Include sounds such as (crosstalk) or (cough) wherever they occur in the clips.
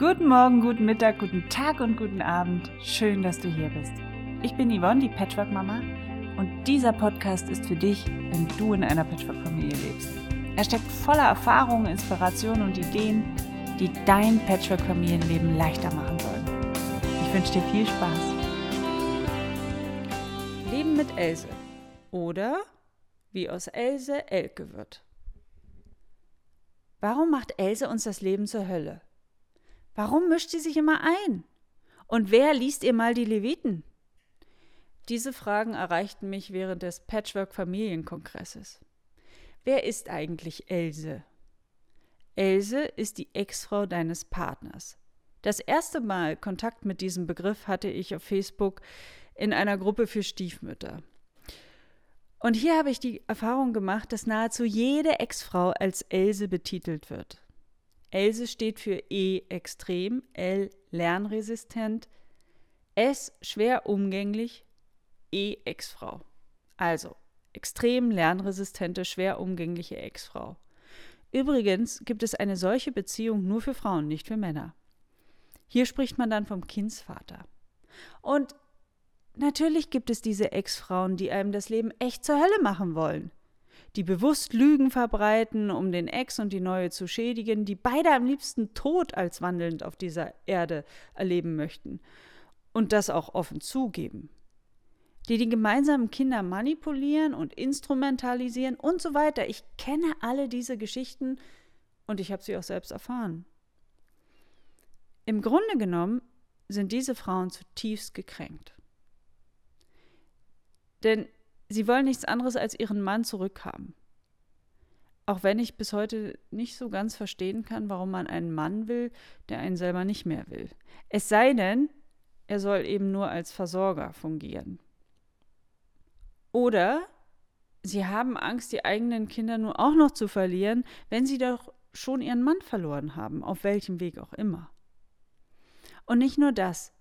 Guten Morgen, guten Mittag, guten Tag und guten Abend. Schön, dass du hier bist. Ich bin Yvonne, die Patchwork-Mama, und dieser Podcast ist für dich, wenn du in einer Patchwork-Familie lebst. Er steckt voller Erfahrungen, Inspirationen und Ideen, die dein Patchwork-Familienleben leichter machen sollen. Ich wünsche dir viel Spaß. Leben mit Else. Oder wie aus Else Elke wird. Warum macht Else uns das Leben zur Hölle? Warum mischt sie sich immer ein? Und wer liest ihr mal die Leviten? Diese Fragen erreichten mich während des Patchwork-Familienkongresses. Wer ist eigentlich Else? Else ist die Ex-Frau deines Partners. Das erste Mal Kontakt mit diesem Begriff hatte ich auf Facebook in einer Gruppe für Stiefmütter. Und hier habe ich die Erfahrung gemacht, dass nahezu jede Ex-Frau als Else betitelt wird. Else steht für E extrem, L lernresistent, S schwer umgänglich, E Ex-Frau. Also extrem lernresistente, schwer umgängliche Ex-Frau. Übrigens gibt es eine solche Beziehung nur für Frauen, nicht für Männer. Hier spricht man dann vom Kindsvater. Und natürlich gibt es diese Ex-Frauen, die einem das Leben echt zur Hölle machen wollen die bewusst Lügen verbreiten, um den Ex und die neue zu schädigen, die beide am liebsten tot als wandelnd auf dieser Erde erleben möchten und das auch offen zugeben, die die gemeinsamen Kinder manipulieren und instrumentalisieren und so weiter. Ich kenne alle diese Geschichten und ich habe sie auch selbst erfahren. Im Grunde genommen sind diese Frauen zutiefst gekränkt. Denn sie wollen nichts anderes als ihren Mann zurückhaben. Auch wenn ich bis heute nicht so ganz verstehen kann, warum man einen Mann will, der einen selber nicht mehr will. Es sei denn, er soll eben nur als Versorger fungieren. Oder sie haben Angst, die eigenen Kinder nun auch noch zu verlieren, wenn sie doch schon ihren Mann verloren haben, auf welchem Weg auch immer. Und nicht nur das,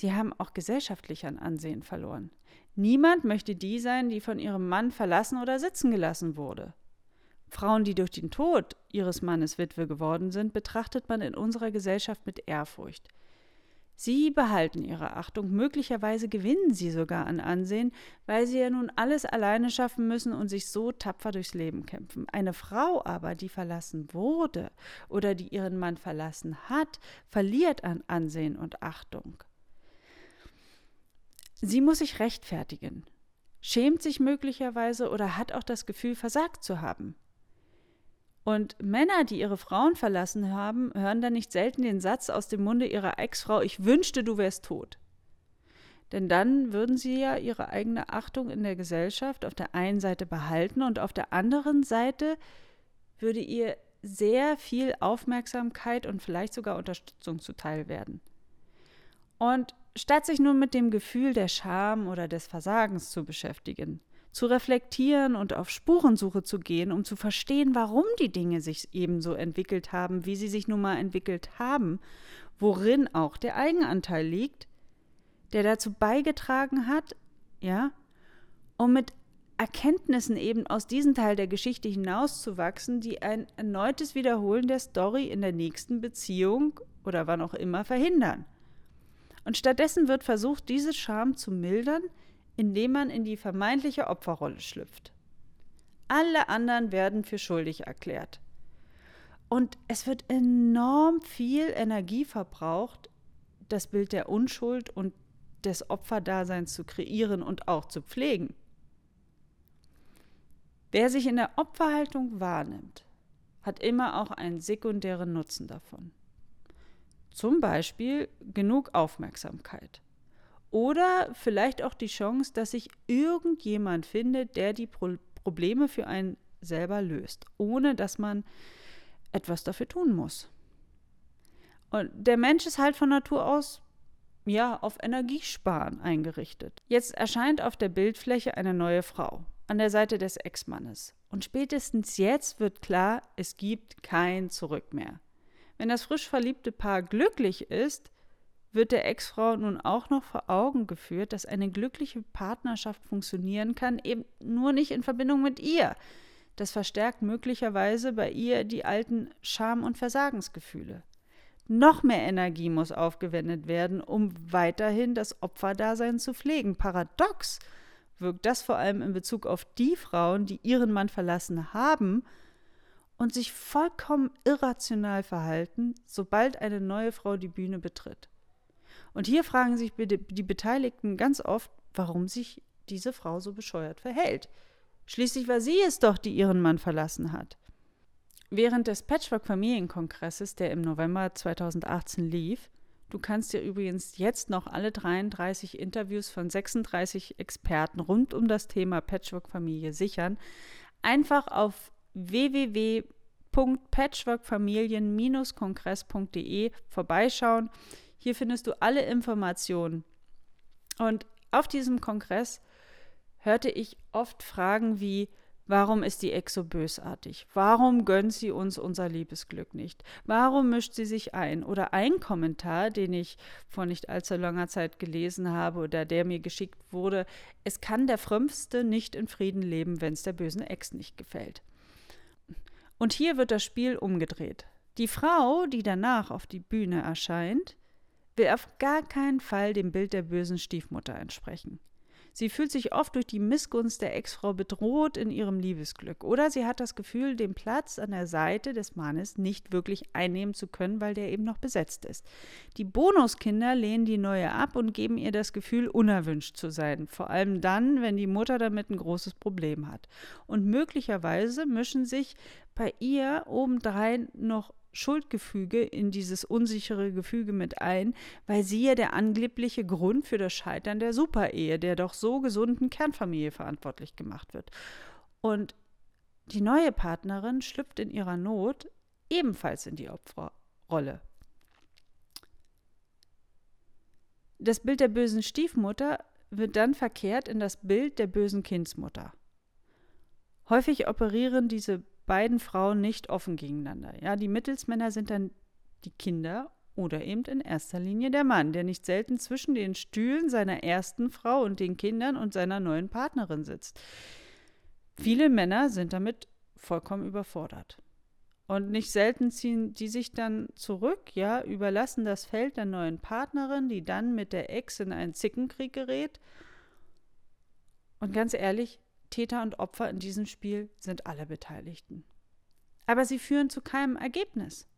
sie haben auch gesellschaftlich an Ansehen verloren. Niemand möchte die sein, die von ihrem Mann verlassen oder sitzen gelassen wurde. Frauen, die durch den Tod ihres Mannes Witwe geworden sind, betrachtet man in unserer Gesellschaft mit Ehrfurcht. Sie behalten ihre Achtung, möglicherweise gewinnen sie sogar an Ansehen, weil sie ja nun alles alleine schaffen müssen und sich so tapfer durchs Leben kämpfen. Eine Frau aber, die verlassen wurde oder die ihren Mann verlassen hat, verliert an Ansehen und Achtung. Sie muss sich rechtfertigen, schämt sich möglicherweise oder hat auch das Gefühl, versagt zu haben. Und Männer, die ihre Frauen verlassen haben, hören dann nicht selten den Satz aus dem Munde ihrer Ex-Frau, ich wünschte, du wärst tot. Denn dann würden sie ja ihre eigene Achtung in der Gesellschaft auf der einen Seite behalten und auf der anderen Seite würde ihr sehr viel Aufmerksamkeit und vielleicht sogar Unterstützung zuteil werden. Und statt sich nun mit dem Gefühl der Scham oder des Versagens zu beschäftigen, zu reflektieren und auf Spurensuche zu gehen, um zu verstehen, warum die Dinge sich ebenso entwickelt haben, wie sie sich nun mal entwickelt haben, worin auch der Eigenanteil liegt, der dazu beigetragen hat, ja, um mit Erkenntnissen eben aus diesem Teil der Geschichte hinauszuwachsen, die ein erneutes Wiederholen der Story in der nächsten Beziehung oder wann auch immer verhindern. Und stattdessen wird versucht, diese Scham zu mildern, indem man in die vermeintliche Opferrolle schlüpft. Alle anderen werden für schuldig erklärt. Und es wird enorm viel Energie verbraucht, das Bild der Unschuld und des Opferdaseins zu kreieren und auch zu pflegen. Wer sich in der Opferhaltung wahrnimmt, hat immer auch einen sekundären Nutzen davon. Zum Beispiel genug Aufmerksamkeit. Oder vielleicht auch die Chance, dass sich irgendjemand findet, der die Pro Probleme für einen selber löst, ohne dass man etwas dafür tun muss. Und der Mensch ist halt von Natur aus ja auf Energiesparen eingerichtet. Jetzt erscheint auf der Bildfläche eine neue Frau an der Seite des Ex-Mannes. Und spätestens jetzt wird klar, es gibt kein Zurück mehr. Wenn das frisch verliebte Paar glücklich ist, wird der Ex-Frau nun auch noch vor Augen geführt, dass eine glückliche Partnerschaft funktionieren kann, eben nur nicht in Verbindung mit ihr. Das verstärkt möglicherweise bei ihr die alten Scham- und Versagensgefühle. Noch mehr Energie muss aufgewendet werden, um weiterhin das Opferdasein zu pflegen. Paradox wirkt das vor allem in Bezug auf die Frauen, die ihren Mann verlassen haben und sich vollkommen irrational verhalten, sobald eine neue Frau die Bühne betritt. Und hier fragen sich die Beteiligten ganz oft, warum sich diese Frau so bescheuert verhält. Schließlich war sie es doch, die ihren Mann verlassen hat. Während des Patchwork-Familienkongresses, der im November 2018 lief, du kannst dir übrigens jetzt noch alle 33 Interviews von 36 Experten rund um das Thema Patchwork-Familie sichern, einfach auf www.patchworkfamilien-kongress.de vorbeischauen. Hier findest du alle Informationen. Und auf diesem Kongress hörte ich oft Fragen wie, Warum ist die Ex so bösartig? Warum gönnt sie uns unser Liebesglück nicht? Warum mischt sie sich ein? Oder ein Kommentar, den ich vor nicht allzu langer Zeit gelesen habe oder der mir geschickt wurde, es kann der Frömmste nicht in Frieden leben, wenn es der bösen Ex nicht gefällt. Und hier wird das Spiel umgedreht. Die Frau, die danach auf die Bühne erscheint, will auf gar keinen Fall dem Bild der bösen Stiefmutter entsprechen. Sie fühlt sich oft durch die Missgunst der Ex-Frau bedroht in ihrem Liebesglück. Oder sie hat das Gefühl, den Platz an der Seite des Mannes nicht wirklich einnehmen zu können, weil der eben noch besetzt ist. Die Bonuskinder lehnen die neue ab und geben ihr das Gefühl, unerwünscht zu sein. Vor allem dann, wenn die Mutter damit ein großes Problem hat. Und möglicherweise mischen sich bei ihr obendrein noch Schuldgefüge in dieses unsichere Gefüge mit ein, weil sie ja der angebliche Grund für das Scheitern der Superehe, der doch so gesunden Kernfamilie verantwortlich gemacht wird. Und die neue Partnerin schlüpft in ihrer Not ebenfalls in die Opferrolle. Das Bild der bösen Stiefmutter wird dann verkehrt in das Bild der bösen Kindsmutter. Häufig operieren diese beiden Frauen nicht offen gegeneinander. Ja, die Mittelsmänner sind dann die Kinder oder eben in erster Linie der Mann, der nicht selten zwischen den Stühlen seiner ersten Frau und den Kindern und seiner neuen Partnerin sitzt. Viele Männer sind damit vollkommen überfordert. Und nicht selten ziehen die sich dann zurück, ja, überlassen das Feld der neuen Partnerin, die dann mit der Ex in einen Zickenkrieg gerät. Und ganz ehrlich, Täter und Opfer in diesem Spiel sind alle Beteiligten. Aber sie führen zu keinem Ergebnis.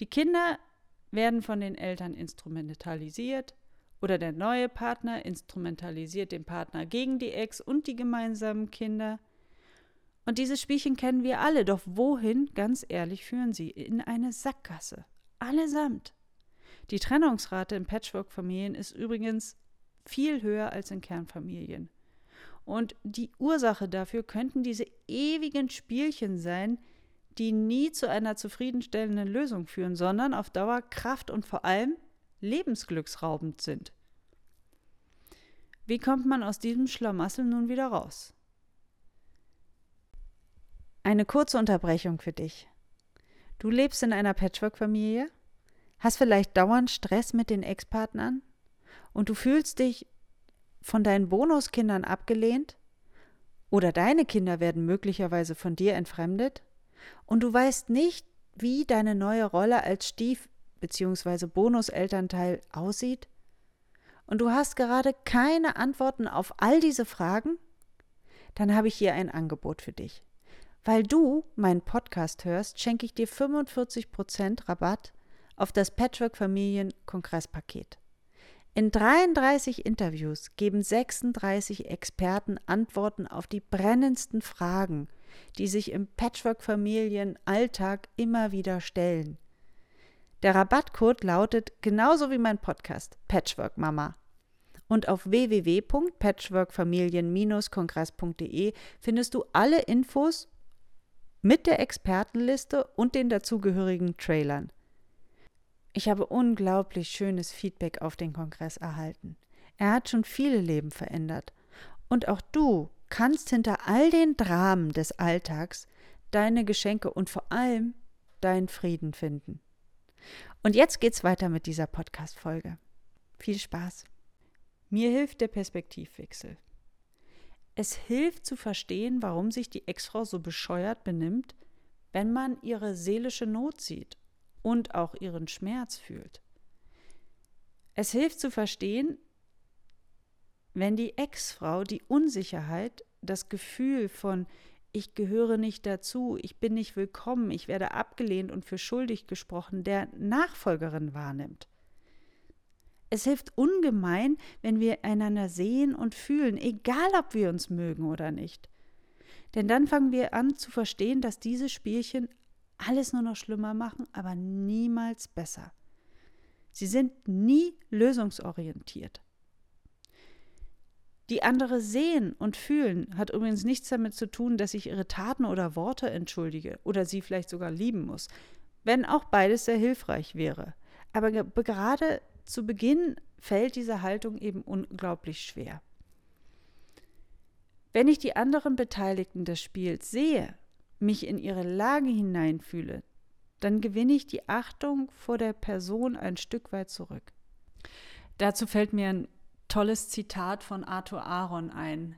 Die Kinder werden von den Eltern instrumentalisiert oder der neue Partner instrumentalisiert den Partner gegen die Ex und die gemeinsamen Kinder. Und dieses Spielchen kennen wir alle, doch wohin, ganz ehrlich, führen sie? In eine Sackgasse. Allesamt. Die Trennungsrate in Patchwork-Familien ist übrigens viel höher als in Kernfamilien. Und die Ursache dafür könnten diese ewigen Spielchen sein, die nie zu einer zufriedenstellenden Lösung führen, sondern auf Dauer Kraft und vor allem lebensglücksraubend sind. Wie kommt man aus diesem Schlamassel nun wieder raus? Eine kurze Unterbrechung für dich. Du lebst in einer Patchwork-Familie, hast vielleicht dauernd Stress mit den Ex-Partnern und du fühlst dich von deinen Bonuskindern abgelehnt oder deine Kinder werden möglicherweise von dir entfremdet und du weißt nicht, wie deine neue Rolle als Stief- bzw. Bonuselternteil aussieht? Und du hast gerade keine Antworten auf all diese Fragen? Dann habe ich hier ein Angebot für dich. Weil du meinen Podcast hörst, schenke ich dir 45% Rabatt auf das Patchwork Familien Kongresspaket. In 33 Interviews geben 36 Experten Antworten auf die brennendsten Fragen, die sich im Patchwork-Familien-Alltag immer wieder stellen. Der Rabattcode lautet genauso wie mein Podcast Patchwork Mama. Und auf www.patchworkfamilien-kongress.de findest du alle Infos mit der Expertenliste und den dazugehörigen Trailern. Ich habe unglaublich schönes Feedback auf den Kongress erhalten. Er hat schon viele Leben verändert. Und auch du kannst hinter all den Dramen des Alltags deine Geschenke und vor allem deinen Frieden finden. Und jetzt geht's weiter mit dieser Podcast-Folge. Viel Spaß. Mir hilft der Perspektivwechsel. Es hilft zu verstehen, warum sich die Ex-Frau so bescheuert benimmt, wenn man ihre seelische Not sieht und auch ihren Schmerz fühlt. Es hilft zu verstehen, wenn die Ex-Frau die Unsicherheit, das Gefühl von ich gehöre nicht dazu, ich bin nicht willkommen, ich werde abgelehnt und für schuldig gesprochen, der Nachfolgerin wahrnimmt. Es hilft ungemein, wenn wir einander sehen und fühlen, egal ob wir uns mögen oder nicht. Denn dann fangen wir an zu verstehen, dass diese Spielchen alles nur noch schlimmer machen, aber niemals besser. Sie sind nie lösungsorientiert. Die andere sehen und fühlen hat übrigens nichts damit zu tun, dass ich ihre Taten oder Worte entschuldige oder sie vielleicht sogar lieben muss, wenn auch beides sehr hilfreich wäre. Aber gerade zu Beginn fällt diese Haltung eben unglaublich schwer. Wenn ich die anderen Beteiligten des Spiels sehe, mich in ihre Lage hineinfühle, dann gewinne ich die Achtung vor der Person ein Stück weit zurück. Dazu fällt mir ein tolles Zitat von Arthur Aaron ein.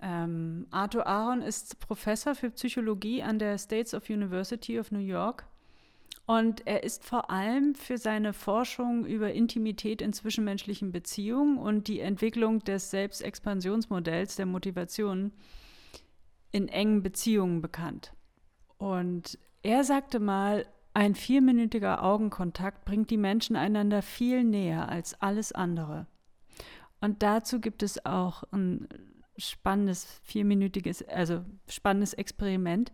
Ähm, Arthur Aaron ist Professor für Psychologie an der States of University of New York und er ist vor allem für seine Forschung über Intimität in zwischenmenschlichen Beziehungen und die Entwicklung des Selbstexpansionsmodells der Motivation in engen Beziehungen bekannt. Und er sagte mal, ein vierminütiger Augenkontakt bringt die Menschen einander viel näher als alles andere. Und dazu gibt es auch ein spannendes, vierminütiges, also spannendes Experiment.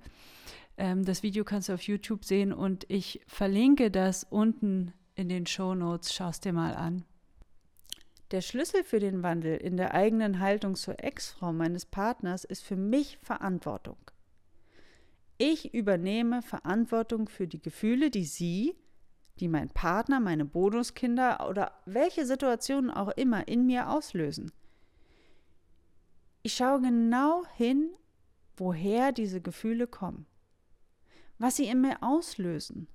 Ähm, das Video kannst du auf YouTube sehen und ich verlinke das unten in den Show Notes. Schau es dir mal an. Der Schlüssel für den Wandel in der eigenen Haltung zur Ex-Frau meines Partners ist für mich Verantwortung. Ich übernehme Verantwortung für die Gefühle, die sie, die mein Partner, meine Bonuskinder oder welche Situationen auch immer in mir auslösen. Ich schaue genau hin, woher diese Gefühle kommen, was sie in mir auslösen.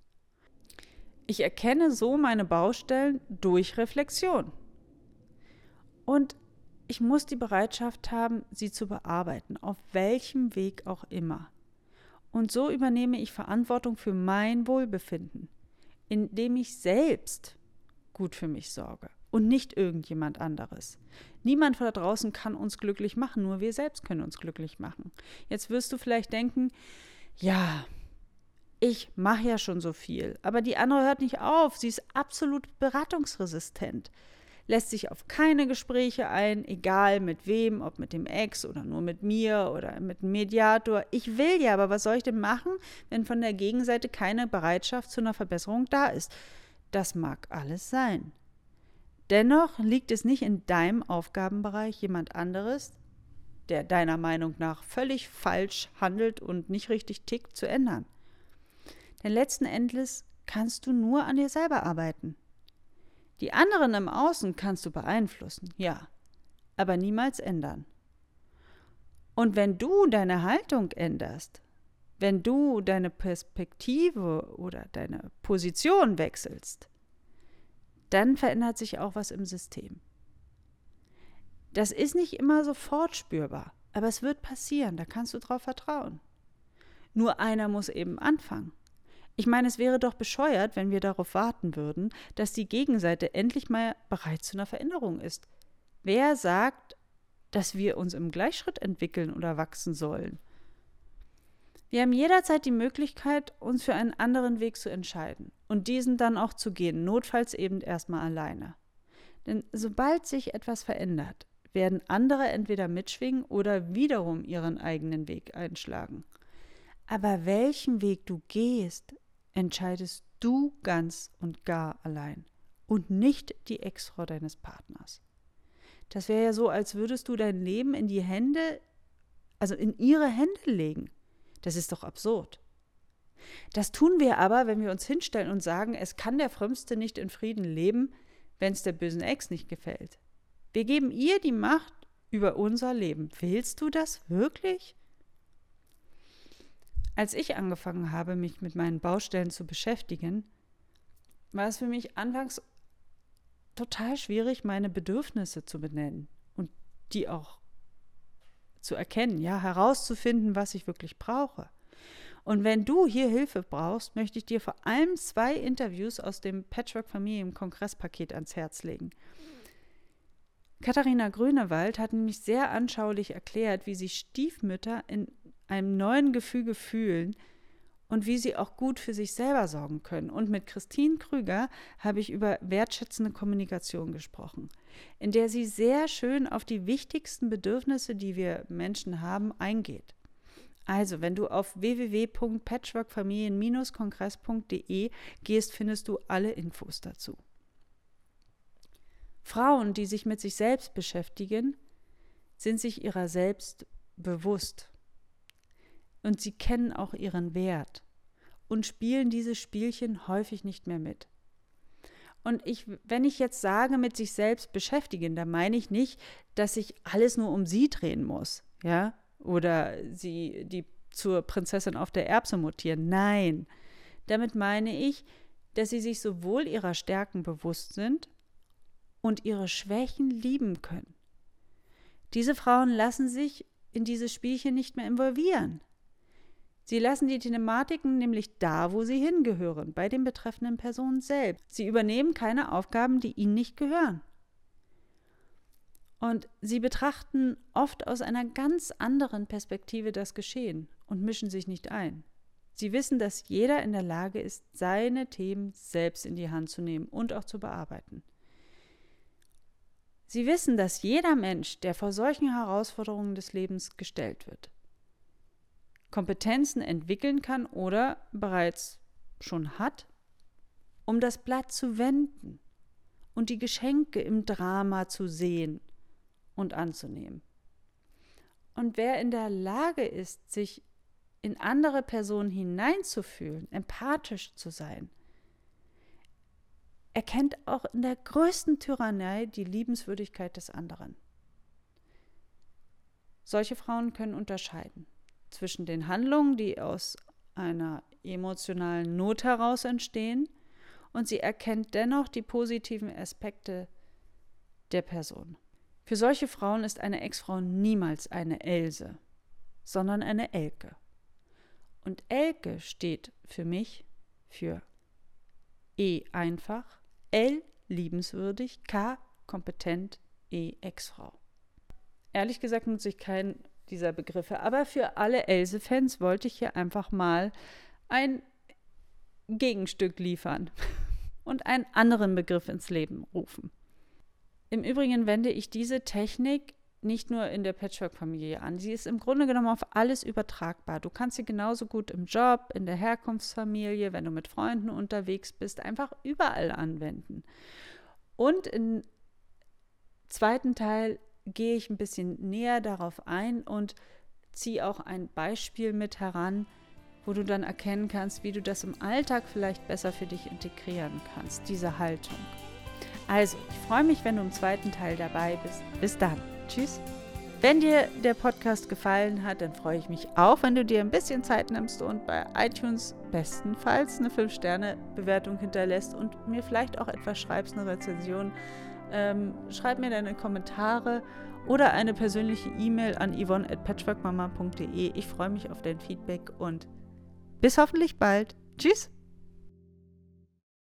Ich erkenne so meine Baustellen durch Reflexion. Und ich muss die Bereitschaft haben, sie zu bearbeiten, auf welchem Weg auch immer. Und so übernehme ich Verantwortung für mein Wohlbefinden indem ich selbst gut für mich sorge und nicht irgendjemand anderes. Niemand von da draußen kann uns glücklich machen, nur wir selbst können uns glücklich machen. Jetzt wirst du vielleicht denken, ja, ich mache ja schon so viel, aber die andere hört nicht auf, sie ist absolut beratungsresistent lässt sich auf keine Gespräche ein, egal mit wem, ob mit dem Ex oder nur mit mir oder mit dem Mediator. Ich will ja, aber was soll ich denn machen, wenn von der Gegenseite keine Bereitschaft zu einer Verbesserung da ist? Das mag alles sein. Dennoch liegt es nicht in deinem Aufgabenbereich, jemand anderes, der deiner Meinung nach völlig falsch handelt und nicht richtig tickt, zu ändern. Denn letzten Endes kannst du nur an dir selber arbeiten. Die anderen im Außen kannst du beeinflussen, ja, aber niemals ändern. Und wenn du deine Haltung änderst, wenn du deine Perspektive oder deine Position wechselst, dann verändert sich auch was im System. Das ist nicht immer sofort spürbar, aber es wird passieren, da kannst du drauf vertrauen. Nur einer muss eben anfangen. Ich meine, es wäre doch bescheuert, wenn wir darauf warten würden, dass die Gegenseite endlich mal bereit zu einer Veränderung ist. Wer sagt, dass wir uns im Gleichschritt entwickeln oder wachsen sollen? Wir haben jederzeit die Möglichkeit, uns für einen anderen Weg zu entscheiden und diesen dann auch zu gehen, notfalls eben erstmal alleine. Denn sobald sich etwas verändert, werden andere entweder mitschwingen oder wiederum ihren eigenen Weg einschlagen. Aber welchen Weg du gehst, entscheidest du ganz und gar allein und nicht die Ex-Frau deines Partners. Das wäre ja so, als würdest du dein Leben in die Hände, also in ihre Hände legen. Das ist doch absurd. Das tun wir aber, wenn wir uns hinstellen und sagen, es kann der Frömmste nicht in Frieden leben, wenn es der bösen Ex nicht gefällt. Wir geben ihr die Macht über unser Leben. Willst du das wirklich? Als ich angefangen habe, mich mit meinen Baustellen zu beschäftigen, war es für mich anfangs total schwierig, meine Bedürfnisse zu benennen und die auch zu erkennen, ja, herauszufinden, was ich wirklich brauche. Und wenn du hier Hilfe brauchst, möchte ich dir vor allem zwei Interviews aus dem Patchwork Familien Kongresspaket ans Herz legen. Katharina Grünewald hat nämlich sehr anschaulich erklärt, wie sich Stiefmütter in einem neuen Gefüge fühlen und wie sie auch gut für sich selber sorgen können. Und mit Christine Krüger habe ich über wertschätzende Kommunikation gesprochen, in der sie sehr schön auf die wichtigsten Bedürfnisse, die wir Menschen haben, eingeht. Also, wenn du auf www.patchworkfamilien-kongress.de gehst, findest du alle Infos dazu. Frauen, die sich mit sich selbst beschäftigen, sind sich ihrer selbst bewusst. Und sie kennen auch ihren Wert und spielen diese Spielchen häufig nicht mehr mit. Und ich, wenn ich jetzt sage, mit sich selbst beschäftigen, dann meine ich nicht, dass sich alles nur um sie drehen muss, ja, oder sie die zur Prinzessin auf der Erbse mutieren. Nein, damit meine ich, dass sie sich sowohl ihrer Stärken bewusst sind und ihre Schwächen lieben können. Diese Frauen lassen sich in dieses Spielchen nicht mehr involvieren. Sie lassen die Thematiken nämlich da, wo sie hingehören, bei den betreffenden Personen selbst. Sie übernehmen keine Aufgaben, die ihnen nicht gehören. Und sie betrachten oft aus einer ganz anderen Perspektive das Geschehen und mischen sich nicht ein. Sie wissen, dass jeder in der Lage ist, seine Themen selbst in die Hand zu nehmen und auch zu bearbeiten. Sie wissen, dass jeder Mensch, der vor solchen Herausforderungen des Lebens gestellt wird, Kompetenzen entwickeln kann oder bereits schon hat, um das Blatt zu wenden und die Geschenke im Drama zu sehen und anzunehmen. Und wer in der Lage ist, sich in andere Personen hineinzufühlen, empathisch zu sein, erkennt auch in der größten Tyrannei die Liebenswürdigkeit des anderen. Solche Frauen können unterscheiden zwischen den Handlungen, die aus einer emotionalen Not heraus entstehen, und sie erkennt dennoch die positiven Aspekte der Person. Für solche Frauen ist eine Ex-Frau niemals eine Else, sondern eine Elke. Und Elke steht für mich für E einfach, L liebenswürdig, K kompetent, E Ex-Frau. Ehrlich gesagt nutze ich keinen dieser Begriffe, aber für alle Else-Fans wollte ich hier einfach mal ein Gegenstück liefern (laughs) und einen anderen Begriff ins Leben rufen. Im Übrigen wende ich diese Technik nicht nur in der Patchwork-Familie an. Sie ist im Grunde genommen auf alles übertragbar. Du kannst sie genauso gut im Job, in der Herkunftsfamilie, wenn du mit Freunden unterwegs bist, einfach überall anwenden. Und im zweiten Teil gehe ich ein bisschen näher darauf ein und ziehe auch ein Beispiel mit heran, wo du dann erkennen kannst, wie du das im Alltag vielleicht besser für dich integrieren kannst, diese Haltung. Also, ich freue mich, wenn du im zweiten Teil dabei bist. Bis dann. Tschüss. Wenn dir der Podcast gefallen hat, dann freue ich mich auch, wenn du dir ein bisschen Zeit nimmst und bei iTunes bestenfalls eine 5-Sterne-Bewertung hinterlässt und mir vielleicht auch etwas schreibst, eine Rezension. Ähm, schreib mir deine Kommentare oder eine persönliche E-Mail an yvonne at patchworkmama.de. Ich freue mich auf dein Feedback und bis hoffentlich bald. Tschüss!